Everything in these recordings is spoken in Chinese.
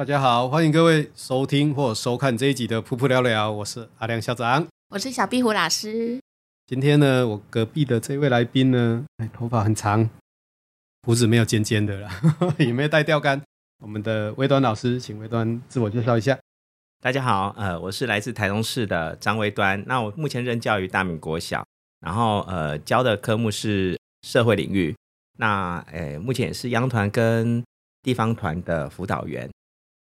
大家好，欢迎各位收听或收看这一集的《噗噗聊聊》，我是阿亮校长，我是小壁虎老师。今天呢，我隔壁的这位来宾呢，哎，头发很长，胡子没有尖尖的了，也没有带钓竿。我们的微端老师，请微端自我介绍一下。大家好，呃，我是来自台中市的张微端。那我目前任教于大明国小，然后呃，教的科目是社会领域。那呃，目前也是央团跟地方团的辅导员。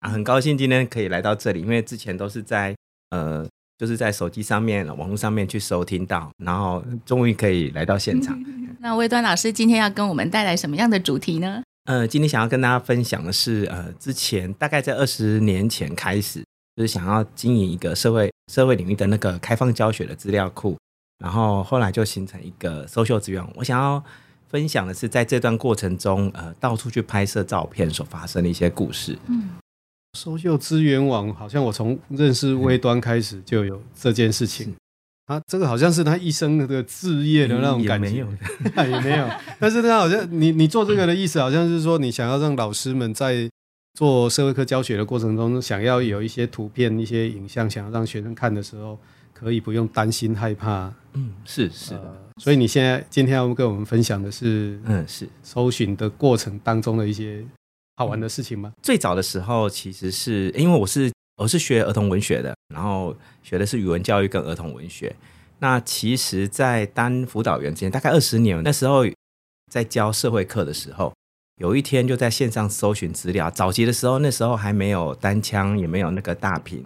啊，很高兴今天可以来到这里，因为之前都是在呃，就是在手机上面、网络上面去收听到，然后终于可以来到现场。那魏端老师今天要跟我们带来什么样的主题呢？呃，今天想要跟大家分享的是，呃，之前大概在二十年前开始，就是想要经营一个社会社会领域的那个开放教学的资料库，然后后来就形成一个 social 资源。我想要分享的是，在这段过程中，呃，到处去拍摄照片所发生的一些故事。嗯。搜救资源网好像我从认识微端开始就有这件事情，啊，这个好像是他一生的志业的那种感觉，也没有，也没有。但是他好像你你做这个的意思，好像是说你想要让老师们在做社会科教学的过程中，想要有一些图片、一些影像，想要让学生看的时候，可以不用担心害怕。嗯，是是的。所以你现在今天要跟我们分享的是，嗯，是搜寻的过程当中的一些。好玩的事情吗？最早的时候，其实是因为我是我是学儿童文学的，然后学的是语文教育跟儿童文学。那其实，在当辅导员之前，大概二十年，那时候在教社会课的时候，有一天就在线上搜寻资料。早期的时候，那时候还没有单枪，也没有那个大屏。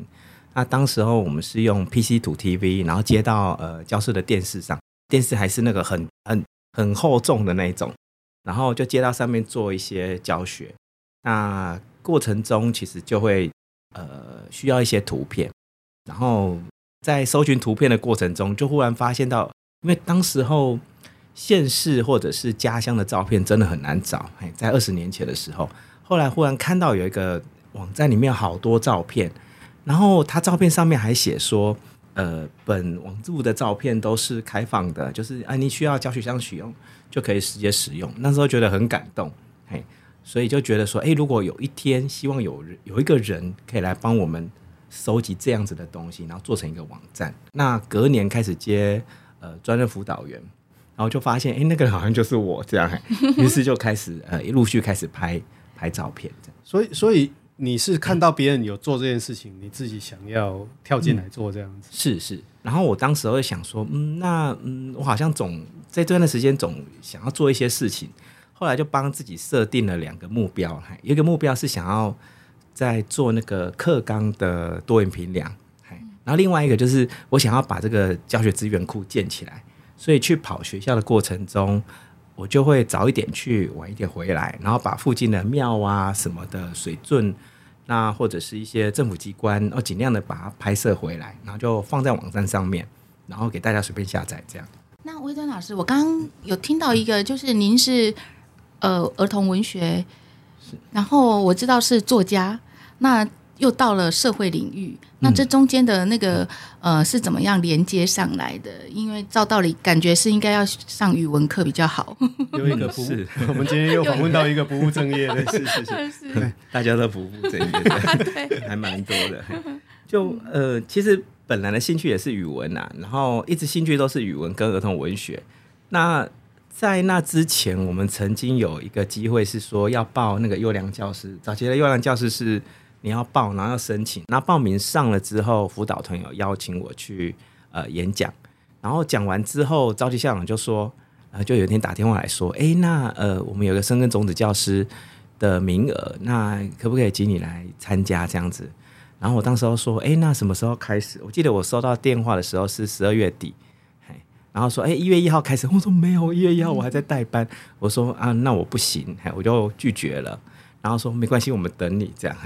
那当时候我们是用 PC 2 TV，然后接到呃教室的电视上，电视还是那个很很很厚重的那种，然后就接到上面做一些教学。那过程中其实就会呃需要一些图片，然后在搜寻图片的过程中，就忽然发现到，因为当时候县市或者是家乡的照片真的很难找，哎，在二十年前的时候，后来忽然看到有一个网站里面好多照片，然后他照片上面还写说，呃，本网志的照片都是开放的，就是啊，你需要教学相使用就可以直接使用，那时候觉得很感动，嘿。所以就觉得说，哎，如果有一天希望有人有一个人可以来帮我们收集这样子的东西，然后做成一个网站，那隔年开始接呃专任辅导员，然后就发现，哎，那个人好像就是我这样，于是就开始呃陆续开始拍拍照片这样。所以，所以你是看到别人有做这件事情，你自己想要跳进来做这样子？嗯、是是。然后我当时会想说，嗯，那嗯，我好像总在这段的时间总想要做一些事情。后来就帮自己设定了两个目标，一个目标是想要在做那个课纲的多元评量，然后另外一个就是我想要把这个教学资源库建起来，所以去跑学校的过程中，我就会早一点去，晚一点回来，然后把附近的庙啊什么的水圳，那或者是一些政府机关，然后尽量的把它拍摄回来，然后就放在网站上面，然后给大家随便下载这样。那微端老师，我刚刚有听到一个，就是您是。呃，儿童文学，然后我知道是作家，那又到了社会领域，那这中间的那个、嗯、呃是怎么样连接上来的？因为照道理感觉是应该要上语文课比较好。有一个不是，我们今天又访问到一个不务正业的，是是是，是 大家都不务正业，对，还蛮多的。就呃，其实本来的兴趣也是语文呐、啊，然后一直兴趣都是语文跟儿童文学，那。在那之前，我们曾经有一个机会是说要报那个优良教师。早期的优良教师是你要报，然后要申请。那报名上了之后，辅导团有邀请我去呃演讲。然后讲完之后，召集校长就说，呃，就有一天打电话来说，哎，那呃，我们有个深耕种子教师的名额，那可不可以请你来参加这样子？然后我当时候说，哎，那什么时候开始？我记得我收到电话的时候是十二月底。然后说，哎，一月一号开始。我说没有，一月一号我还在代班。我说啊，那我不行，我就拒绝了。然后说没关系，我们等你这样，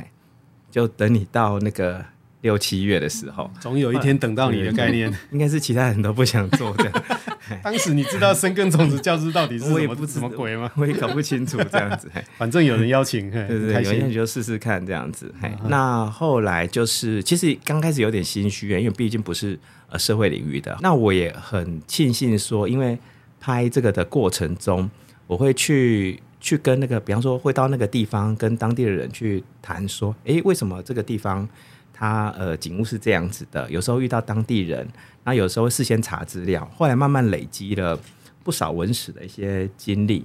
就等你到那个六七月的时候，总有一天等到你的概念，应该是其他人都不想做的。当时你知道生根种子教师到底是什么，什么鬼吗？我也搞不清楚这样子。反正有人邀请，对对对，有人就试试看这样子。那后来就是，其实刚开始有点心虚，因为毕竟不是。呃，社会领域的，那我也很庆幸说，因为拍这个的过程中，我会去去跟那个，比方说会到那个地方跟当地的人去谈说，诶，为什么这个地方它呃景物是这样子的？有时候遇到当地人，那有时候事先查资料，后来慢慢累积了不少文史的一些经历，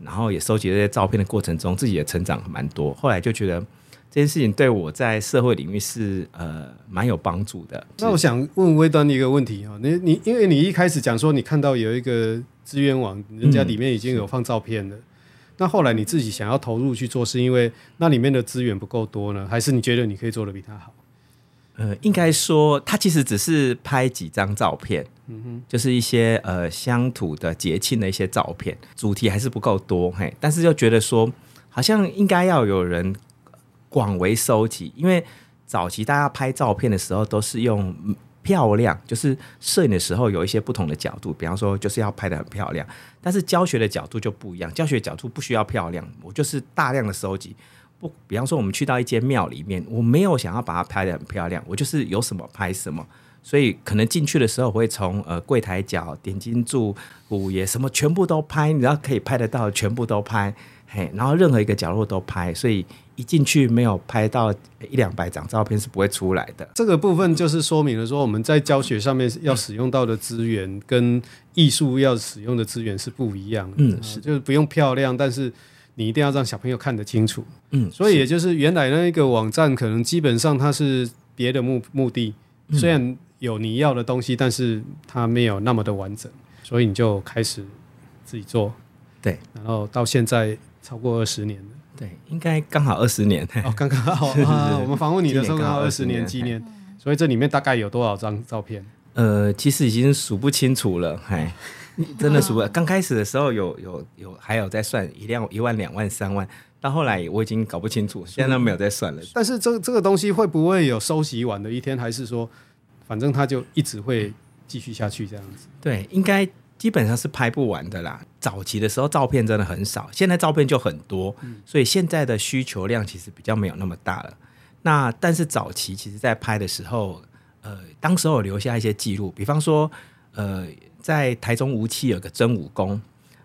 然后也收集这些照片的过程中，自己也成长蛮多，后来就觉得。这件事情对我在社会领域是呃蛮有帮助的。那我想问微端一个问题啊，你你因为你一开始讲说你看到有一个资源网，人家里面已经有放照片了，嗯、那后来你自己想要投入去做，是因为那里面的资源不够多呢，还是你觉得你可以做的比他好？呃，应该说他其实只是拍几张照片，嗯哼，就是一些呃乡土的节庆的一些照片，主题还是不够多嘿，但是又觉得说好像应该要有人。广为收集，因为早期大家拍照片的时候都是用漂亮，就是摄影的时候有一些不同的角度，比方说就是要拍得很漂亮。但是教学的角度就不一样，教学角度不需要漂亮，我就是大量的收集。不，比方说我们去到一间庙里面，我没有想要把它拍得很漂亮，我就是有什么拍什么。所以可能进去的时候我会从呃柜台角、点金柱、五爷什么全部都拍，你知道可以拍得到全部都拍，嘿，然后任何一个角落都拍，所以。一进去没有拍到一两百张照片是不会出来的。这个部分就是说明了说，我们在教学上面要使用到的资源跟艺术要使用的资源是不一样的。嗯，是，就是不用漂亮，但是你一定要让小朋友看得清楚。嗯，所以也就是原来那一个网站可能基本上它是别的目目的，虽然有你要的东西，但是它没有那么的完整，所以你就开始自己做。对，然后到现在超过二十年了。对，应该刚好二十年哦，刚刚好 啊。我们访问你的时候刚好二十年纪念，所以这里面大概有多少张照片？呃，其实已经数不清楚了，嗨，真的数不。刚开始的时候有有有，还有在算一辆一万两万三万，到后来我已经搞不清楚，现在都没有在算了。但是这这个东西会不会有收集完的一天？还是说，反正它就一直会继续下去这样子？对，应该。基本上是拍不完的啦。早期的时候照片真的很少，现在照片就很多，所以现在的需求量其实比较没有那么大了。那但是早期其实在拍的时候，呃，当时候有留下一些记录，比方说，呃，在台中吴期有个真武宫，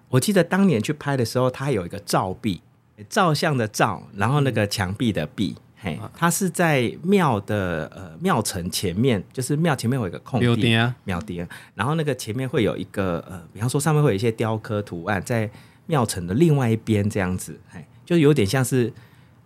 我记得当年去拍的时候，它有一个照壁，照相的照，然后那个墙壁的壁。嘿，它是在庙的呃庙城前面，就是庙前面有一个空地，庙顶，然后那个前面会有一个呃，比方说上面会有一些雕刻图案，在庙城的另外一边这样子，嘿，就有点像是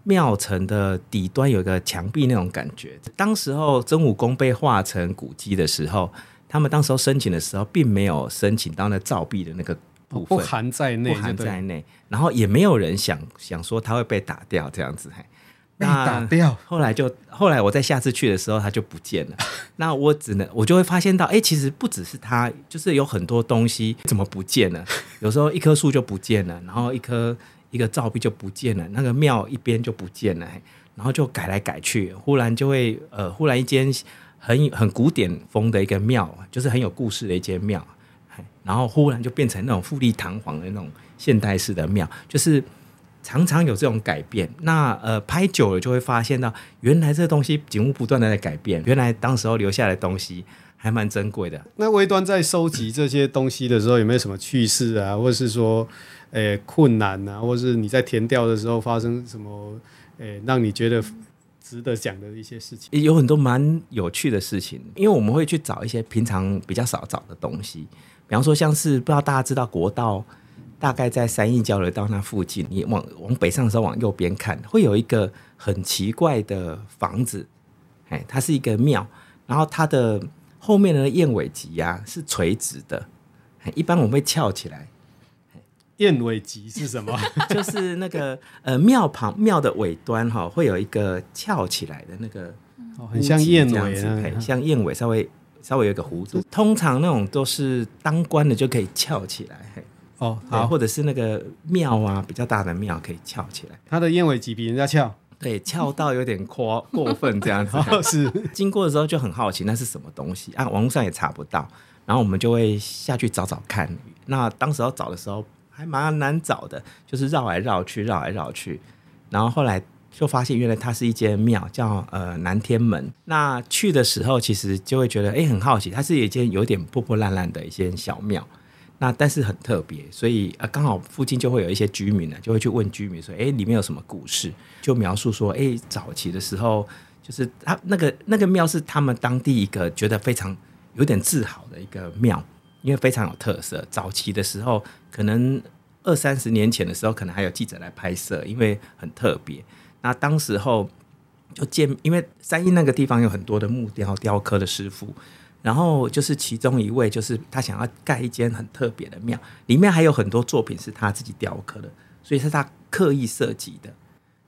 庙城的底端有一个墙壁那种感觉。当时候真武宫被划成古迹的时候，他们当时候申请的时候，并没有申请到那造壁的那个部分，不含在内，不含在内，然后也没有人想想说它会被打掉这样子，嘿。那打掉，后来就后来我在下次去的时候，它就不见了。那我只能我就会发现到，哎、欸，其实不只是它，就是有很多东西怎么不见了？有时候一棵树就不见了，然后一棵一个照壁就不见了，那个庙一边就不见了，然后就改来改去，忽然就会呃，忽然一间很很古典风的一个庙，就是很有故事的一间庙，然后忽然就变成那种富丽堂皇的那种现代式的庙，就是。常常有这种改变，那呃拍久了就会发现到，原来这东西景物不断的在改变，原来当时候留下来的东西还蛮珍贵的。那微端在收集这些东西的时候，有没有什么趣事啊，或者是说，诶、欸、困难啊，或者是你在填调的时候发生什么，诶、欸、让你觉得值得讲的一些事情？有很多蛮有趣的事情，因为我们会去找一些平常比较少找的东西，比方说像是不知道大家知道国道。大概在三义交流道那附近，你往往北上的时候往右边看，会有一个很奇怪的房子，哎，它是一个庙，然后它的后面的燕尾脊呀是垂直的，一般我们会翘起来。燕尾脊是什么？就是那个呃庙旁庙的尾端哈，会有一个翘起来的那个，哦，很像燕尾，很像燕尾，稍微稍微有一个弧度。通常那种都是当官的就可以翘起来。哦，好，或者是那个庙啊，比较大的庙可以翘起来。它的燕尾脊比人家翘，对，翘到有点夸 过分这样子。哦、是经过的时候就很好奇，那是什么东西啊？网络上也查不到，然后我们就会下去找找看。那当时要找的时候还蛮难找的，就是绕来绕去，绕来绕去，然后后来就发现原来它是一间庙，叫呃南天门。那去的时候其实就会觉得哎、欸、很好奇，它是一间有点破破烂烂的一间小庙。那但是很特别，所以呃刚好附近就会有一些居民呢，就会去问居民说，哎，里面有什么故事？就描述说，哎，早期的时候，就是他那个那个庙是他们当地一个觉得非常有点自豪的一个庙，因为非常有特色。早期的时候，可能二三十年前的时候，可能还有记者来拍摄，因为很特别。那当时候就见，因为三义那个地方有很多的木雕雕刻的师傅。然后就是其中一位，就是他想要盖一间很特别的庙，里面还有很多作品是他自己雕刻的，所以是他刻意设计的。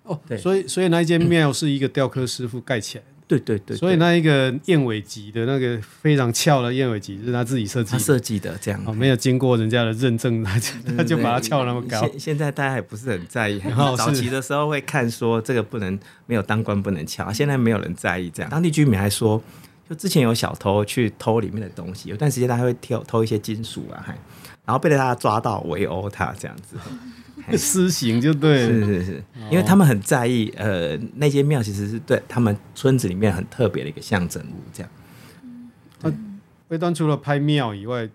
哦，对，所以所以那一间庙是一个雕刻师傅盖起来的。对对对，所以那一个燕尾脊的那个非常翘的燕尾脊是他自己设计的，他设计的这样，哦，没有经过人家的认证，他就他就把它翘那么高。现现在大家也不是很在意，早期的时候会看说这个不能没有当官不能翘，现在没有人在意这样。当地居民还说。就之前有小偷去偷里面的东西，有段时间他会偷偷一些金属啊，还然后被大家抓到围殴他这样子，私刑就对了，是是是，因为他们很在意，呃，那间庙其实是对他们村子里面很特别的一个象征物，这样。那，魏端除了拍庙以外，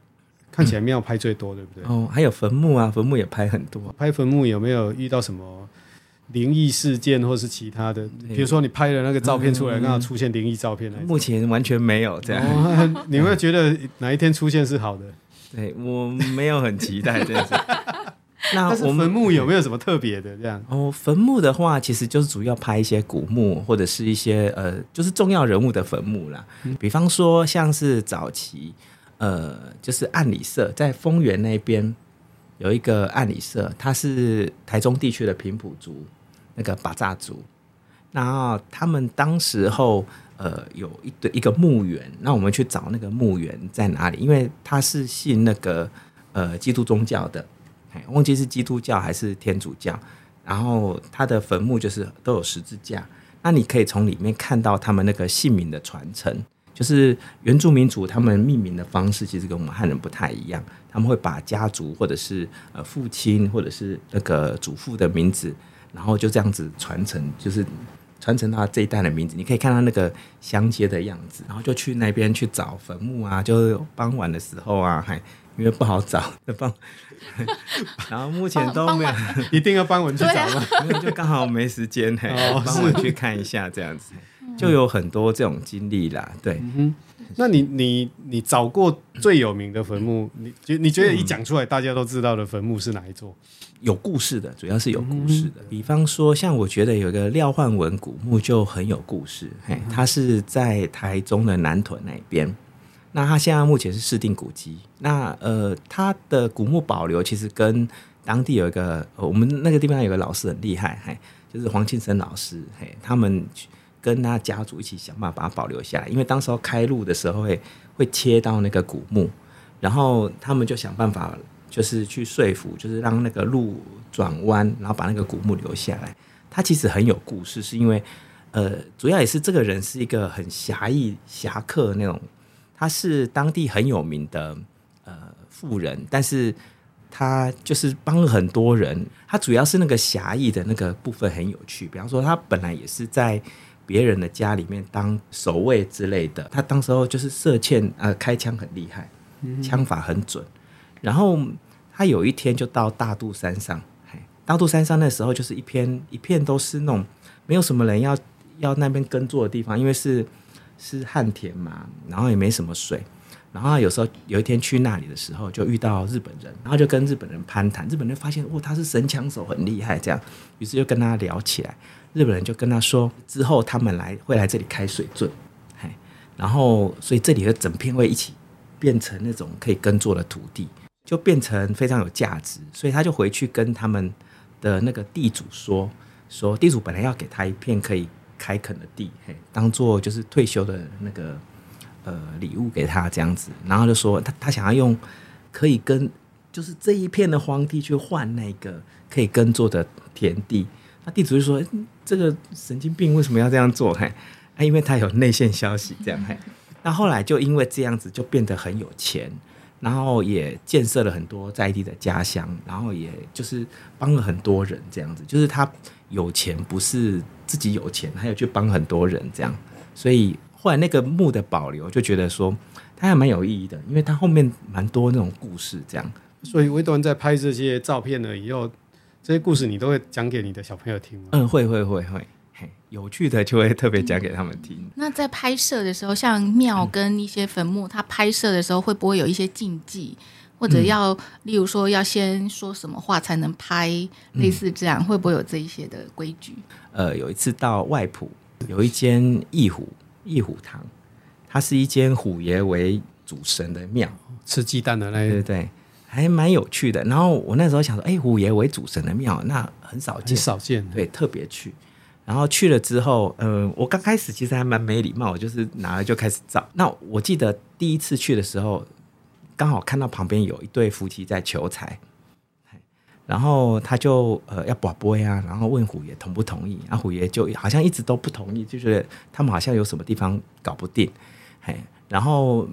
看起来庙拍最多，对不对？哦，还有坟墓啊，坟墓也拍很多。拍坟墓有没有遇到什么？灵异事件，或是其他的，比如说你拍的那个照片出来，刚好出现灵异照片，目前完全没有这样。哦、你会觉得哪一天出现是好的？对，我没有很期待这样子。那我们坟墓有没有什么特别的这样？哦，坟墓的话，其实就是主要拍一些古墓，或者是一些呃，就是重要人物的坟墓啦。嗯、比方说，像是早期呃，就是暗里社在丰原那边有一个暗里社，它是台中地区的平埔族。那个巴扎族，然后他们当时候呃有一对一个墓园，那我们去找那个墓园在哪里？因为他是信那个呃基督宗教的，忘记是基督教还是天主教。然后他的坟墓就是都有十字架，那你可以从里面看到他们那个姓名的传承，就是原住民族他们命名的方式其实跟我们汉人不太一样，他们会把家族或者是呃父亲或者是那个祖父的名字。然后就这样子传承，就是传承他这一代的名字。你可以看到那个相接的样子，然后就去那边去找坟墓啊，就是傍晚的时候啊，还因为不好找，就傍。然后目前都没有，一定要傍晚去找吗？因为就刚好没时间，嘿，傍晚去看一下这样子，就有很多这种经历啦。对，嗯，那你你你找过最有名的坟墓，你觉你觉得一讲出来大家都知道的坟墓是哪一座？有故事的，主要是有故事的。比方说，像我觉得有一个廖焕文古墓就很有故事。嘿，它是在台中的南屯那边。那它现在目前是市定古迹。那呃，它的古墓保留其实跟当地有一个，我们那个地方有个老师很厉害，嘿，就是黄庆生老师，嘿，他们跟他家族一起想办法把它保留下来。因为当时候开路的时候会会切到那个古墓，然后他们就想办法。就是去说服，就是让那个路转弯，然后把那个古墓留下来。他其实很有故事，是因为呃，主要也是这个人是一个很侠义侠客那种，他是当地很有名的呃富人，但是他就是帮了很多人。他主要是那个侠义的那个部分很有趣，比方说他本来也是在别人的家里面当守卫之类的，他当时候就是射箭呃开枪很厉害，枪法很准。然后他有一天就到大肚山上，大肚山上那时候就是一片一片都是那种没有什么人要要那边耕作的地方，因为是是旱田嘛，然后也没什么水。然后有时候有一天去那里的时候，就遇到日本人，然后就跟日本人攀谈。日本人发现哇，他是神枪手，很厉害，这样，于是就跟他聊起来。日本人就跟他说，之后他们来会来这里开水圳，嘿，然后所以这里的整片会一起变成那种可以耕作的土地，就变成非常有价值。所以他就回去跟他们的那个地主说，说地主本来要给他一片可以开垦的地，嘿，当做就是退休的那个。呃，礼物给他这样子，然后就说他他想要用可以跟就是这一片的荒地去换那个可以耕作的田地。那地主就说：“这个神经病为什么要这样做？”嘿，啊，因为他有内线消息这样。嘿，那后来就因为这样子就变得很有钱，然后也建设了很多在地的家乡，然后也就是帮了很多人这样子。就是他有钱不是自己有钱，还有去帮很多人这样，所以。后来那个墓的保留，就觉得说它还蛮有意义的，因为它后面蛮多那种故事，这样。所以维多在拍这些照片了以后，这些故事你都会讲给你的小朋友听吗？嗯，会会会会，嘿，有趣的就会特别讲给他们听。嗯、那在拍摄的时候，像庙跟一些坟墓，它拍摄的时候会不会有一些禁忌，或者要，嗯、例如说要先说什么话才能拍，类似这样，嗯、会不会有这一些的规矩？呃，有一次到外埔，有一间义虎。义虎堂，它是一间虎爷为主神的庙，吃鸡蛋的那个，对对对，还蛮有趣的。然后我那时候想说，哎、欸，虎爷为主神的庙，那很少见，很少见，对，特别去。然后去了之后，嗯、呃，我刚开始其实还蛮没礼貌，我就是拿了就开始照。那我记得第一次去的时候，刚好看到旁边有一对夫妻在求财。然后他就呃要跋杯啊，然后问虎爷同不同意，啊虎爷就好像一直都不同意，就觉得他们好像有什么地方搞不定，嘿，然后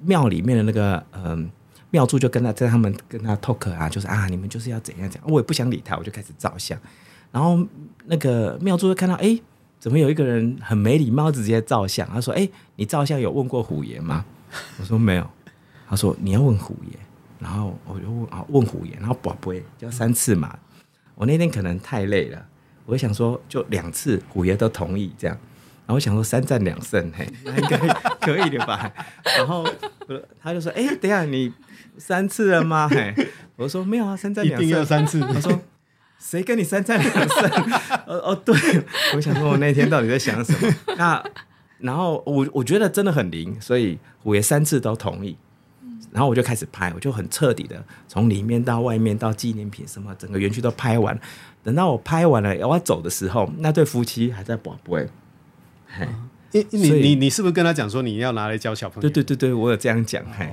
庙里面的那个嗯、庙祝就跟他在他们跟他 talk 啊，就是啊你们就是要怎样怎样，我也不想理他，我就开始照相，然后那个庙祝就看到哎怎么有一个人很没礼貌直接照相，他说哎你照相有问过虎爷吗？我说没有，他说你要问虎爷。然后我就问啊问虎爷，然后宝贝就三次嘛。我那天可能太累了，我想说就两次，虎爷都同意这样。然后我想说三战两胜，嘿，那应该可以的吧？然后他就说：“哎，等下你三次了吗？”嘿，我说没有啊，三战两胜。一定要三次。他说：“谁跟你三战两胜？” 哦哦，对，我想说我那天到底在想什么？那然后我我觉得真的很灵，所以虎爷三次都同意。然后我就开始拍，我就很彻底的从里面到外面到纪念品什么，整个园区都拍完。等到我拍完了，我要走的时候，那对夫妻还在宝贝。嘿，你你你你是不是跟他讲说你要拿来教小朋友？对对对对，我有这样讲。嘿。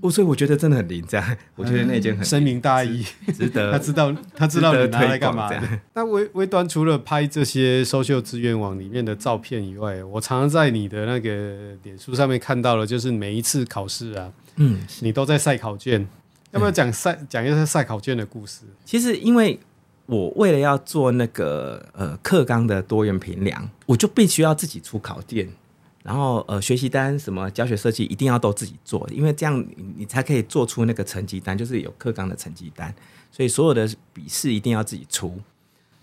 我所以我觉得真的很灵，这样 我觉得那件很深明大义，值得 他知道他知道你拿来干嘛的。那微微端除了拍这些 SOCIAL 资源网里面的照片以外，我常常在你的那个脸书上面看到了，就是每一次考试啊，嗯，你都在晒考卷，要不要讲晒讲一下晒考卷的故事？其实因为我为了要做那个呃课纲的多元评量，我就必须要自己出考卷。然后呃，学习单什么教学设计一定要都自己做，因为这样你才可以做出那个成绩单，就是有课纲的成绩单。所以所有的笔试一定要自己出。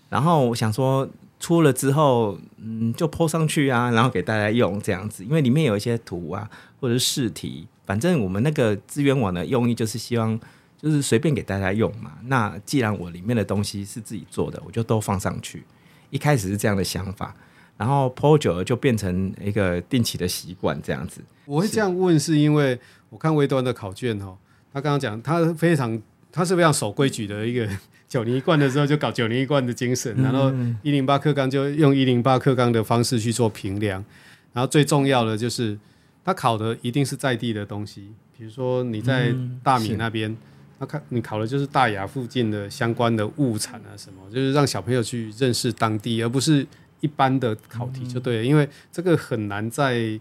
然后我想说，出了之后，嗯，就泼上去啊，然后给大家用这样子，因为里面有一些图啊，或者是试题，反正我们那个资源网的用意就是希望就是随便给大家用嘛。那既然我里面的东西是自己做的，我就都放上去。一开始是这样的想法。然后 po 久了就变成一个定期的习惯，这样子。我会这样问，是因为我看微端的考卷哦，他刚刚讲他非常，他是非常守规矩的一个九年一贯的时候就搞九年一贯的精神，然后一零八课纲就用一零八课纲的方式去做评量，然后最重要的就是他考的一定是在地的东西，比如说你在大米那边，他看你考的就是大雅附近的相关的物产啊什么，就是让小朋友去认识当地，而不是。一般的考题就对了，因为这个很难在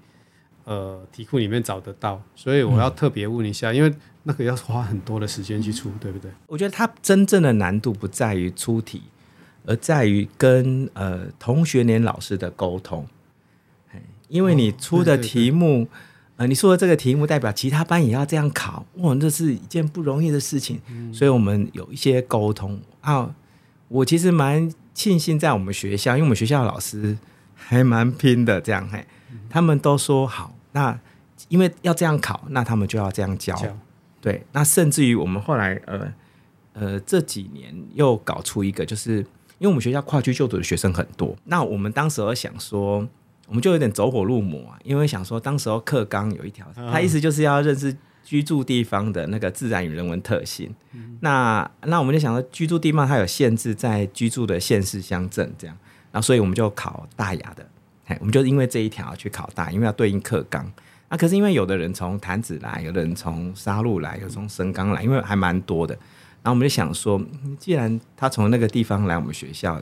呃题库里面找得到，所以我要特别问一下，因为那个要花很多的时间去出，对不对？我觉得它真正的难度不在于出题，而在于跟呃同学年老师的沟通。因为你出的题目，哦、对对对呃，你说的这个题目代表其他班也要这样考，哇，这是一件不容易的事情，嗯、所以我们有一些沟通啊。我其实蛮。庆幸在我们学校，因为我们学校的老师还蛮拼的，这样嘿，他们都说好。那因为要这样考，那他们就要这样教。教对，那甚至于我们后来呃呃这几年又搞出一个，就是因为我们学校跨区就读的学生很多，那我们当时候想说，我们就有点走火入魔啊，因为想说当时候课纲有一条，他意思就是要认识居住地方的那个自然与人文特性。嗯、那那我们就想说，居住地方它有限制，在居住的县市乡镇这样，然后所以我们就考大雅的，我们就因为这一条去考大，因为要对应课纲。那、啊、可是因为有的人从潭子来，有的人从沙鹿来，有从神冈来，因为还蛮多的。然后我们就想说，既然他从那个地方来我们学校，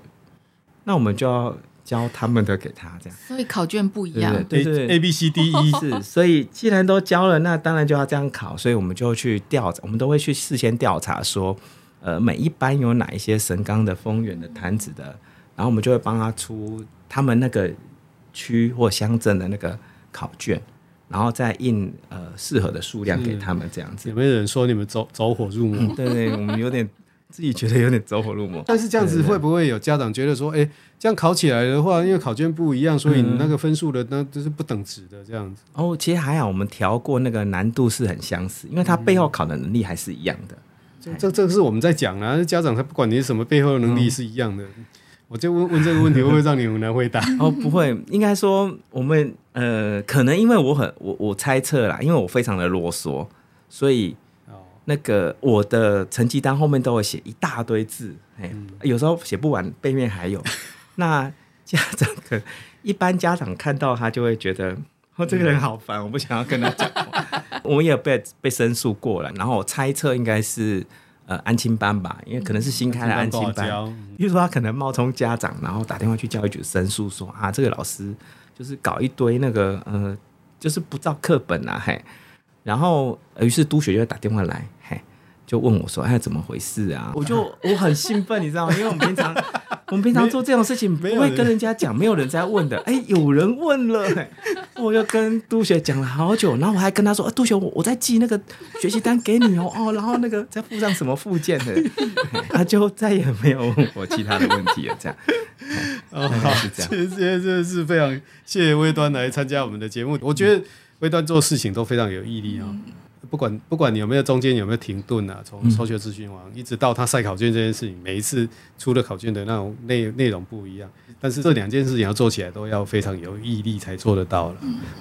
那我们就要教他们的给他这样。所以考卷不一样，对对，对 A B C D E 是。所以既然都教了，那当然就要这样考。所以我们就去调查，我们都会去事先调查说，呃，每一班有哪一些神冈的、丰原的、坛子的，然后我们就会帮他出他们那个区或乡镇的那个考卷。然后再印呃适合的数量给他们这样子。有没有人说你们走走火入魔？对对，我们有点自己觉得有点走火入魔。但是这样子会不会有家长觉得说，哎，这样考起来的话，因为考卷不一样，所以你那个分数的那就是不等值的这样子。哦，其实还好，我们调过那个难度是很相似，因为他背后考的能力还是一样的。这这这个是我们在讲啊，家长他不管你是什么背后的能力是一样的。我就问问这个问题会不会让你很难回答？哦，不会，应该说我们呃，可能因为我很我我猜测啦，因为我非常的啰嗦，所以那个我的成绩单后面都会写一大堆字，哎、嗯，有时候写不完，背面还有。那家长可一般家长看到他就会觉得，哦，这个人好烦，我不想要跟他讲话。我们也被被申诉过了，然后我猜测应该是。呃，安亲班吧，因为可能是新开的安亲班，比如说他可能冒充家长，然后打电话去教育局申诉说啊，这个老师就是搞一堆那个呃，就是不照课本啊，嘿，然后于是督学就会打电话来，嘿，就问我说，哎，怎么回事啊？我就我很兴奋，你知道吗？因为我们平常。我们平常做这种事情不会跟人家讲，没有人在问的。哎，有人问了，欸，我就跟杜雪讲了好久，然后我还跟他说：“啊，督学，我我在寄那个学习单给你哦，哦，然后那个再附上什么附件的。”他就再也没有问我其他的问题了。这样，哦，是这样。今天真的是非常谢谢微端来参加我们的节目。我觉得微端做事情都非常有毅力啊。不管不管你有没有中间有没有停顿啊，从抽学咨询网一直到他晒考卷这件事情，每一次出了考卷的那种内内容不一样，但是这两件事情要做起来都要非常有毅力才做得到了。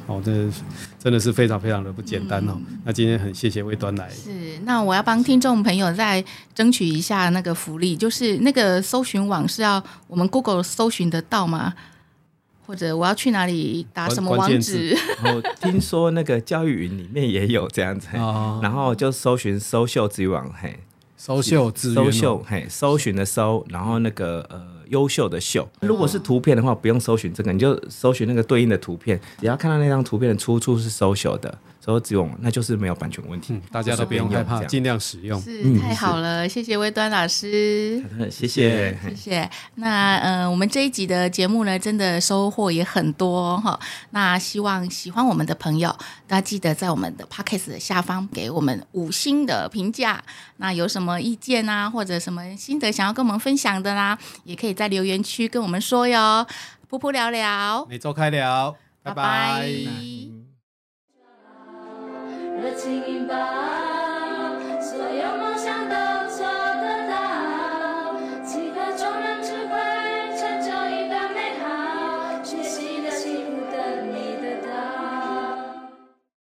哦，真的真的是非常非常的不简单哦。那今天很谢谢魏端来。是，那我要帮听众朋友再争取一下那个福利，就是那个搜寻网是要我们 Google 搜寻得到吗？或者我要去哪里打什么网址？然后听说那个教育云里面也有这样子，然后就搜寻搜秀资源网，嘿，搜秀资源，搜秀，嘿，搜寻的搜，然后那个呃优秀的秀。如果是图片的话，不用搜寻这个，你就搜寻那个对应的图片，只要看到那张图片的出处是搜秀的。都只用，那就是没有版权问题，嗯、大家都不用害怕，尽量使用。是太好了，谢谢微端老师，谢谢谢谢。那呃，我们这一集的节目呢，真的收获也很多哈。那希望喜欢我们的朋友，大家记得在我们的 Podcast 的下方给我们五星的评价。那有什么意见啊，或者什么心得想要跟我们分享的啦，也可以在留言区跟我们说哟。噗噗聊聊，每周开聊，拜拜。拜拜。singing by.